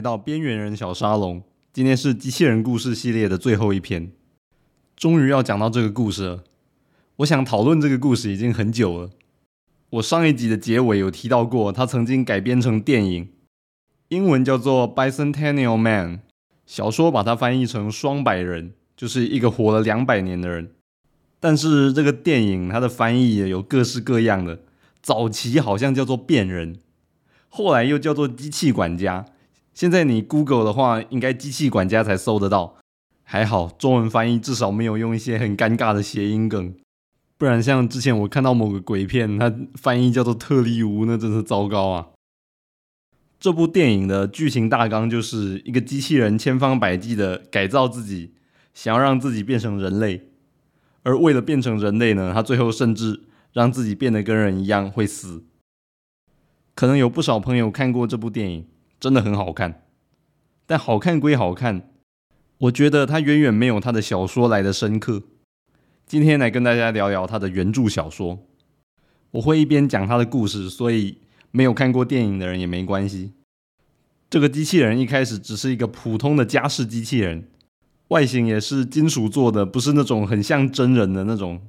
来到边缘人小沙龙。今天是机器人故事系列的最后一篇，终于要讲到这个故事了。我想讨论这个故事已经很久了。我上一集的结尾有提到过，它曾经改编成电影，英文叫做《Bicentennial Man》，小说把它翻译成“双百人”，就是一个活了两百年的人。但是这个电影它的翻译也有各式各样的，早期好像叫做“变人”。后来又叫做机器管家，现在你 Google 的话，应该机器管家才搜得到。还好中文翻译至少没有用一些很尴尬的谐音梗，不然像之前我看到某个鬼片，它翻译叫做特利乌，那真是糟糕啊！这部电影的剧情大纲就是一个机器人千方百计的改造自己，想要让自己变成人类，而为了变成人类呢，他最后甚至让自己变得跟人一样会死。可能有不少朋友看过这部电影，真的很好看。但好看归好看，我觉得它远远没有他的小说来的深刻。今天来跟大家聊聊他的原著小说。我会一边讲他的故事，所以没有看过电影的人也没关系。这个机器人一开始只是一个普通的家事机器人，外形也是金属做的，不是那种很像真人的那种。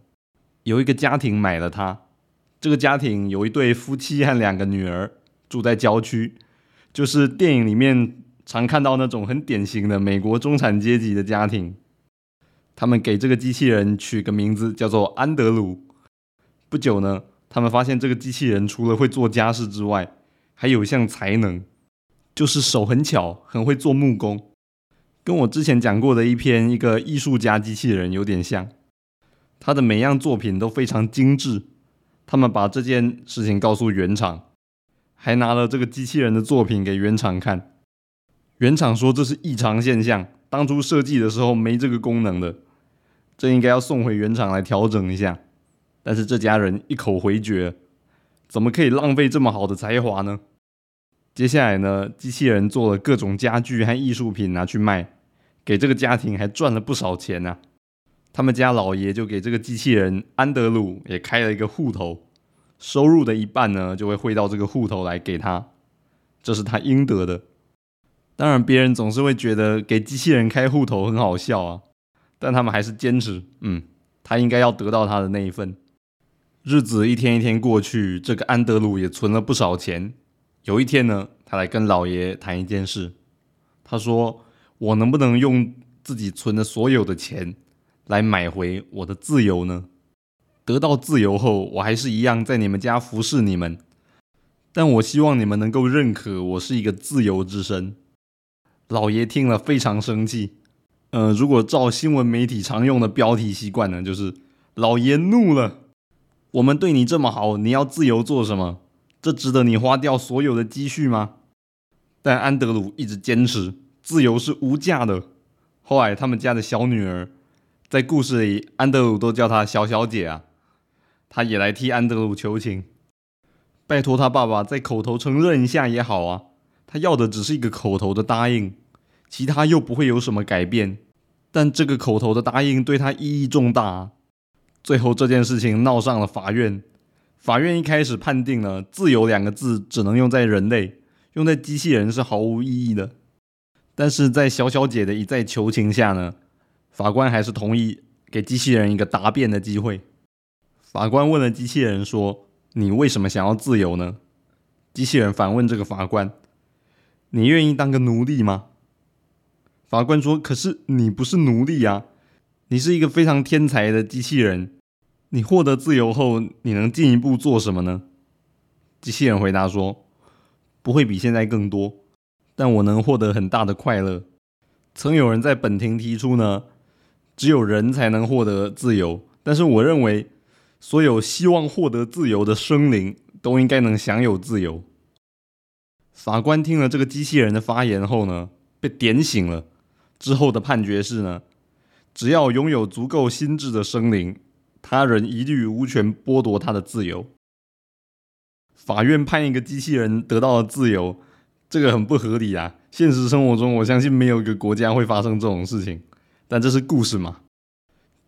有一个家庭买了它。这个家庭有一对夫妻和两个女儿，住在郊区，就是电影里面常看到那种很典型的美国中产阶级的家庭。他们给这个机器人取个名字叫做安德鲁。不久呢，他们发现这个机器人除了会做家事之外，还有一项才能，就是手很巧，很会做木工，跟我之前讲过的一篇一个艺术家机器人有点像。他的每样作品都非常精致。他们把这件事情告诉原厂，还拿了这个机器人的作品给原厂看。原厂说这是异常现象，当初设计的时候没这个功能的，这应该要送回原厂来调整一下。但是这家人一口回绝，怎么可以浪费这么好的才华呢？接下来呢，机器人做了各种家具和艺术品拿去卖，给这个家庭还赚了不少钱呢。他们家老爷就给这个机器人安德鲁也开了一个户头，收入的一半呢就会汇到这个户头来给他，这是他应得的。当然，别人总是会觉得给机器人开户头很好笑啊，但他们还是坚持，嗯，他应该要得到他的那一份。日子一天一天过去，这个安德鲁也存了不少钱。有一天呢，他来跟老爷谈一件事，他说：“我能不能用自己存的所有的钱？”来买回我的自由呢？得到自由后，我还是一样在你们家服侍你们，但我希望你们能够认可我是一个自由之身。老爷听了非常生气。呃，如果照新闻媒体常用的标题习惯呢，就是老爷怒了。我们对你这么好，你要自由做什么？这值得你花掉所有的积蓄吗？但安德鲁一直坚持，自由是无价的。后来，他们家的小女儿。在故事里，安德鲁都叫她小小姐啊，他也来替安德鲁求情，拜托他爸爸再口头承认一下也好啊。他要的只是一个口头的答应，其他又不会有什么改变。但这个口头的答应对他意义重大。最后这件事情闹上了法院，法院一开始判定了“自由”两个字只能用在人类，用在机器人是毫无意义的。但是在小小姐的一再求情下呢？法官还是同意给机器人一个答辩的机会。法官问了机器人说：“你为什么想要自由呢？”机器人反问这个法官：“你愿意当个奴隶吗？”法官说：“可是你不是奴隶啊，你是一个非常天才的机器人。你获得自由后，你能进一步做什么呢？”机器人回答说：“不会比现在更多，但我能获得很大的快乐。”曾有人在本庭提出呢。只有人才能获得自由，但是我认为，所有希望获得自由的生灵都应该能享有自由。法官听了这个机器人的发言后呢，被点醒了。之后的判决是呢，只要拥有足够心智的生灵，他人一律无权剥夺他的自由。法院判一个机器人得到了自由，这个很不合理啊！现实生活中，我相信没有一个国家会发生这种事情。但这是故事嘛？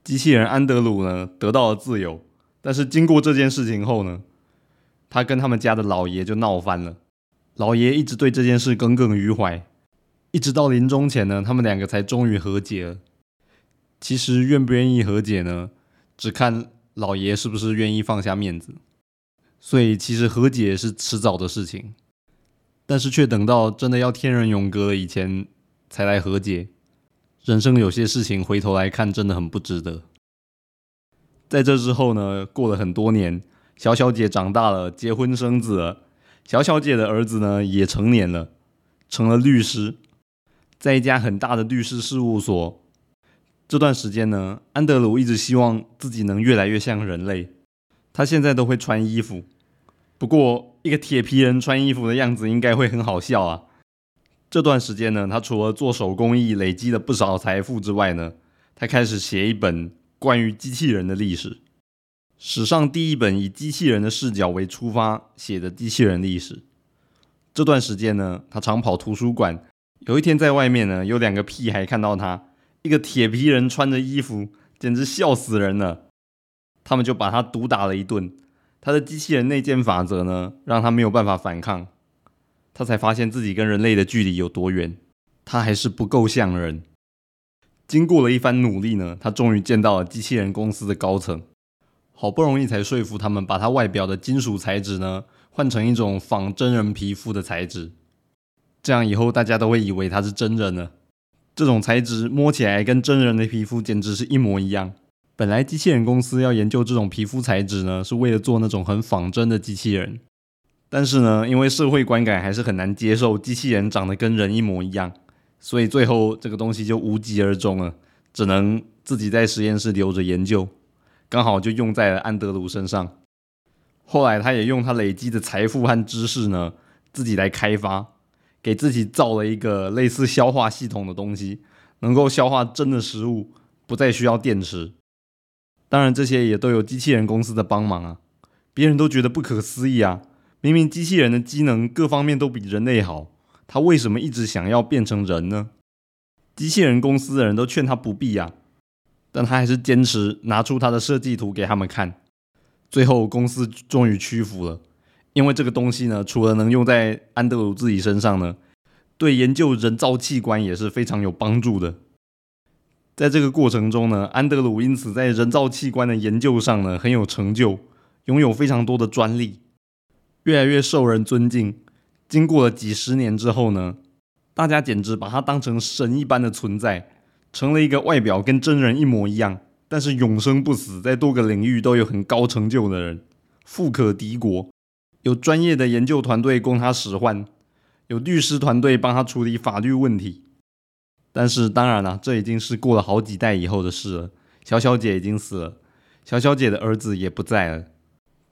机器人安德鲁呢得到了自由，但是经过这件事情后呢，他跟他们家的老爷就闹翻了。老爷一直对这件事耿耿于怀，一直到临终前呢，他们两个才终于和解了。其实愿不愿意和解呢，只看老爷是不是愿意放下面子。所以其实和解是迟早的事情，但是却等到真的要天人永隔以前才来和解。人生有些事情回头来看真的很不值得。在这之后呢，过了很多年，小小姐长大了，结婚生子了。小小姐的儿子呢也成年了，成了律师。在一家很大的律师事务所，这段时间呢，安德鲁一直希望自己能越来越像人类。他现在都会穿衣服，不过一个铁皮人穿衣服的样子应该会很好笑啊。这段时间呢，他除了做手工艺累积了不少财富之外呢，他开始写一本关于机器人的历史，史上第一本以机器人的视角为出发写的机器人历史。这段时间呢，他常跑图书馆。有一天在外面呢，有两个屁孩看到他，一个铁皮人穿着衣服，简直笑死人了。他们就把他毒打了一顿。他的机器人内建法则呢，让他没有办法反抗。他才发现自己跟人类的距离有多远，他还是不够像人。经过了一番努力呢，他终于见到了机器人公司的高层，好不容易才说服他们把他外表的金属材质呢换成一种仿真人皮肤的材质。这样以后大家都会以为他是真人了。这种材质摸起来跟真人的皮肤简直是一模一样。本来机器人公司要研究这种皮肤材质呢，是为了做那种很仿真的机器人。但是呢，因为社会观感还是很难接受机器人长得跟人一模一样，所以最后这个东西就无疾而终了，只能自己在实验室留着研究。刚好就用在了安德鲁身上。后来他也用他累积的财富和知识呢，自己来开发。给自己造了一个类似消化系统的东西，能够消化真的食物，不再需要电池。当然，这些也都有机器人公司的帮忙啊。别人都觉得不可思议啊，明明机器人的机能各方面都比人类好，他为什么一直想要变成人呢？机器人公司的人都劝他不必啊，但他还是坚持拿出他的设计图给他们看。最后，公司终于屈服了。因为这个东西呢，除了能用在安德鲁自己身上呢，对研究人造器官也是非常有帮助的。在这个过程中呢，安德鲁因此在人造器官的研究上呢很有成就，拥有非常多的专利，越来越受人尊敬。经过了几十年之后呢，大家简直把他当成神一般的存在，成了一个外表跟真人一模一样，但是永生不死，在多个领域都有很高成就的人，富可敌国。有专业的研究团队供他使唤，有律师团队帮他处理法律问题。但是当然了，这已经是过了好几代以后的事了。小小姐已经死了，小小姐的儿子也不在了。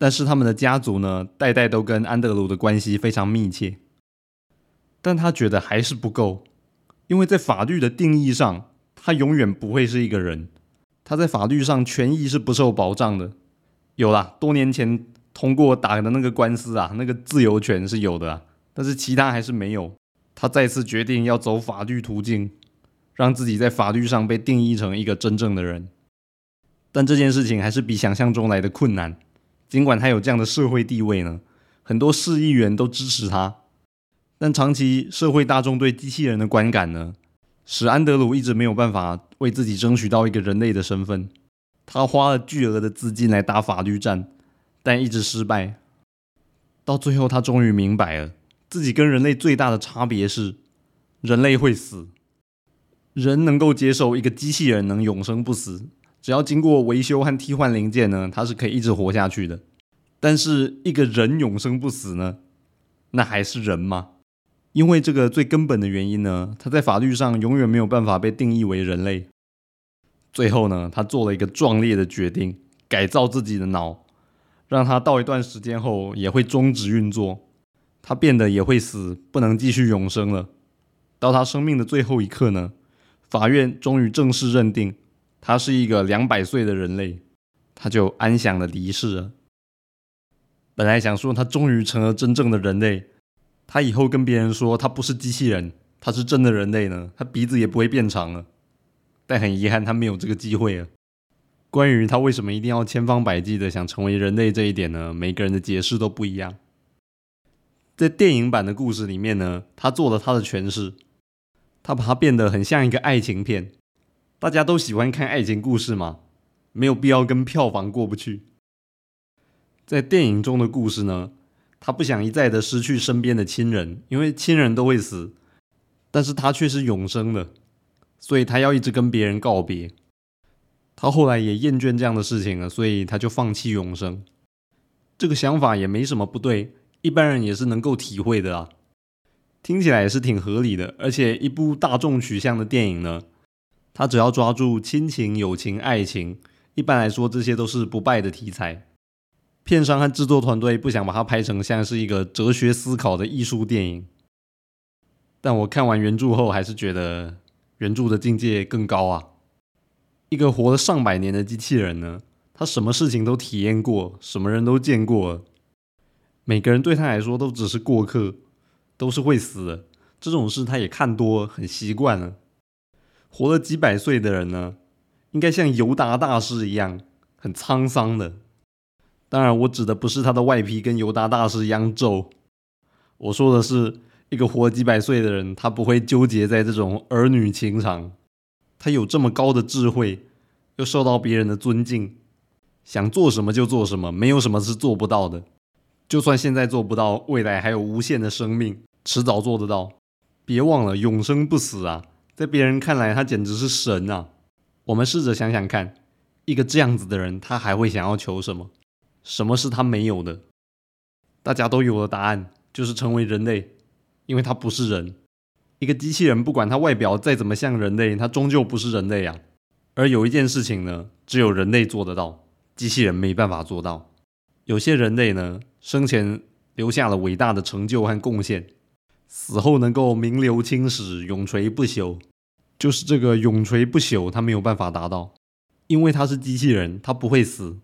但是他们的家族呢，代代都跟安德鲁的关系非常密切。但他觉得还是不够，因为在法律的定义上，他永远不会是一个人。他在法律上权益是不受保障的。有啦，多年前。通过打的那个官司啊，那个自由权是有的，但是其他还是没有。他再次决定要走法律途径，让自己在法律上被定义成一个真正的人。但这件事情还是比想象中来的困难。尽管他有这样的社会地位呢，很多市议员都支持他，但长期社会大众对机器人的观感呢，使安德鲁一直没有办法为自己争取到一个人类的身份。他花了巨额的资金来打法律战。但一直失败，到最后他终于明白了，自己跟人类最大的差别是，人类会死，人能够接受一个机器人能永生不死，只要经过维修和替换零件呢，它是可以一直活下去的。但是一个人永生不死呢，那还是人吗？因为这个最根本的原因呢，他在法律上永远没有办法被定义为人类。最后呢，他做了一个壮烈的决定，改造自己的脑。让他到一段时间后也会终止运作，他变得也会死，不能继续永生了。到他生命的最后一刻呢，法院终于正式认定他是一个两百岁的人类，他就安详的离世了。本来想说他终于成了真正的人类，他以后跟别人说他不是机器人，他是真的人类呢，他鼻子也不会变长了。但很遗憾，他没有这个机会了。关于他为什么一定要千方百计的想成为人类这一点呢？每个人的解释都不一样。在电影版的故事里面呢，他做了他的诠释。他把它变得很像一个爱情片。大家都喜欢看爱情故事嘛，没有必要跟票房过不去。在电影中的故事呢，他不想一再的失去身边的亲人，因为亲人都会死，但是他却是永生的，所以他要一直跟别人告别。他后来也厌倦这样的事情了，所以他就放弃永生。这个想法也没什么不对，一般人也是能够体会的啊。听起来也是挺合理的，而且一部大众取向的电影呢，他只要抓住亲情、友情、爱情，一般来说这些都是不败的题材。片商和制作团队不想把它拍成像是一个哲学思考的艺术电影，但我看完原著后，还是觉得原著的境界更高啊！一个活了上百年的机器人呢，他什么事情都体验过，什么人都见过，每个人对他来说都只是过客，都是会死的。这种事他也看多，很习惯了。活了几百岁的人呢，应该像尤达大师一样，很沧桑的。当然，我指的不是他的外皮跟尤达大师一样皱。我说的是一个活几百岁的人，他不会纠结在这种儿女情长。他有这么高的智慧，又受到别人的尊敬，想做什么就做什么，没有什么是做不到的。就算现在做不到，未来还有无限的生命，迟早做得到。别忘了永生不死啊！在别人看来，他简直是神啊！我们试着想想看，一个这样子的人，他还会想要求什么？什么是他没有的？大家都有了答案，就是成为人类，因为他不是人。一个机器人，不管它外表再怎么像人类，它终究不是人类啊。而有一件事情呢，只有人类做得到，机器人没办法做到。有些人类呢，生前留下了伟大的成就和贡献，死后能够名留青史、永垂不朽，就是这个永垂不朽，他没有办法达到，因为他是机器人，他不会死。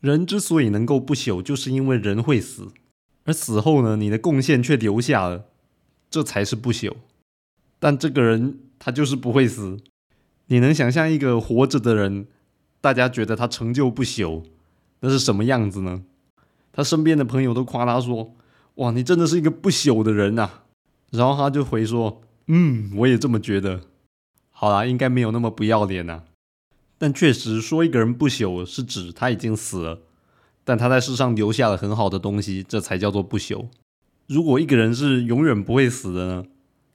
人之所以能够不朽，就是因为人会死，而死后呢，你的贡献却留下了，这才是不朽。但这个人他就是不会死。你能想象一个活着的人，大家觉得他成就不朽，那是什么样子呢？他身边的朋友都夸他说：“哇，你真的是一个不朽的人呐！”然后他就回说：“嗯，我也这么觉得。”好啦，应该没有那么不要脸呐。但确实说一个人不朽，是指他已经死了，但他在世上留下了很好的东西，这才叫做不朽。如果一个人是永远不会死的呢？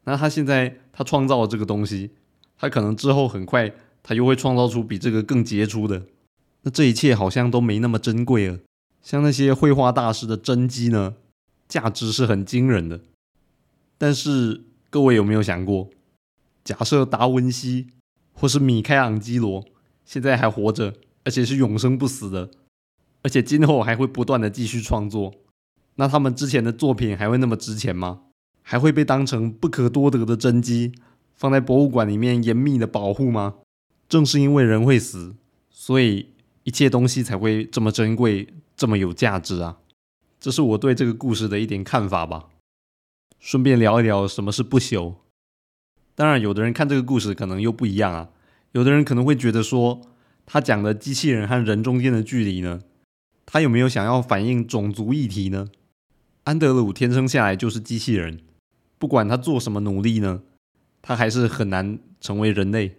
那他现在他创造了这个东西，他可能之后很快他又会创造出比这个更杰出的。那这一切好像都没那么珍贵了。像那些绘画大师的真迹呢，价值是很惊人的。但是各位有没有想过，假设达文西或是米开朗基罗？现在还活着，而且是永生不死的，而且今后还会不断的继续创作。那他们之前的作品还会那么值钱吗？还会被当成不可多得的真迹，放在博物馆里面严密的保护吗？正是因为人会死，所以一切东西才会这么珍贵，这么有价值啊！这是我对这个故事的一点看法吧。顺便聊一聊什么是不朽。当然，有的人看这个故事可能又不一样啊。有的人可能会觉得说，他讲的机器人和人中间的距离呢，他有没有想要反映种族议题呢？安德鲁天生下来就是机器人，不管他做什么努力呢，他还是很难成为人类。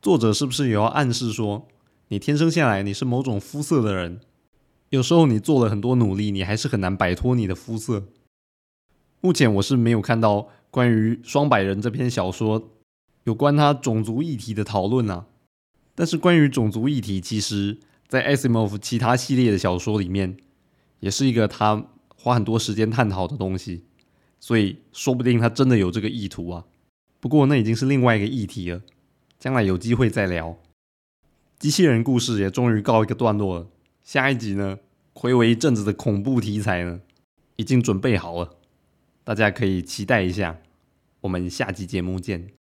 作者是不是也要暗示说，你天生下来你是某种肤色的人，有时候你做了很多努力，你还是很难摆脱你的肤色？目前我是没有看到关于双百人这篇小说。有关他种族议题的讨论啊，但是关于种族议题，其实，在 Asimov 其他系列的小说里面，也是一个他花很多时间探讨的东西，所以说不定他真的有这个意图啊。不过那已经是另外一个议题了，将来有机会再聊。机器人故事也终于告一个段落了，下一集呢，回违一阵子的恐怖题材呢，已经准备好了，大家可以期待一下。我们下期节目见。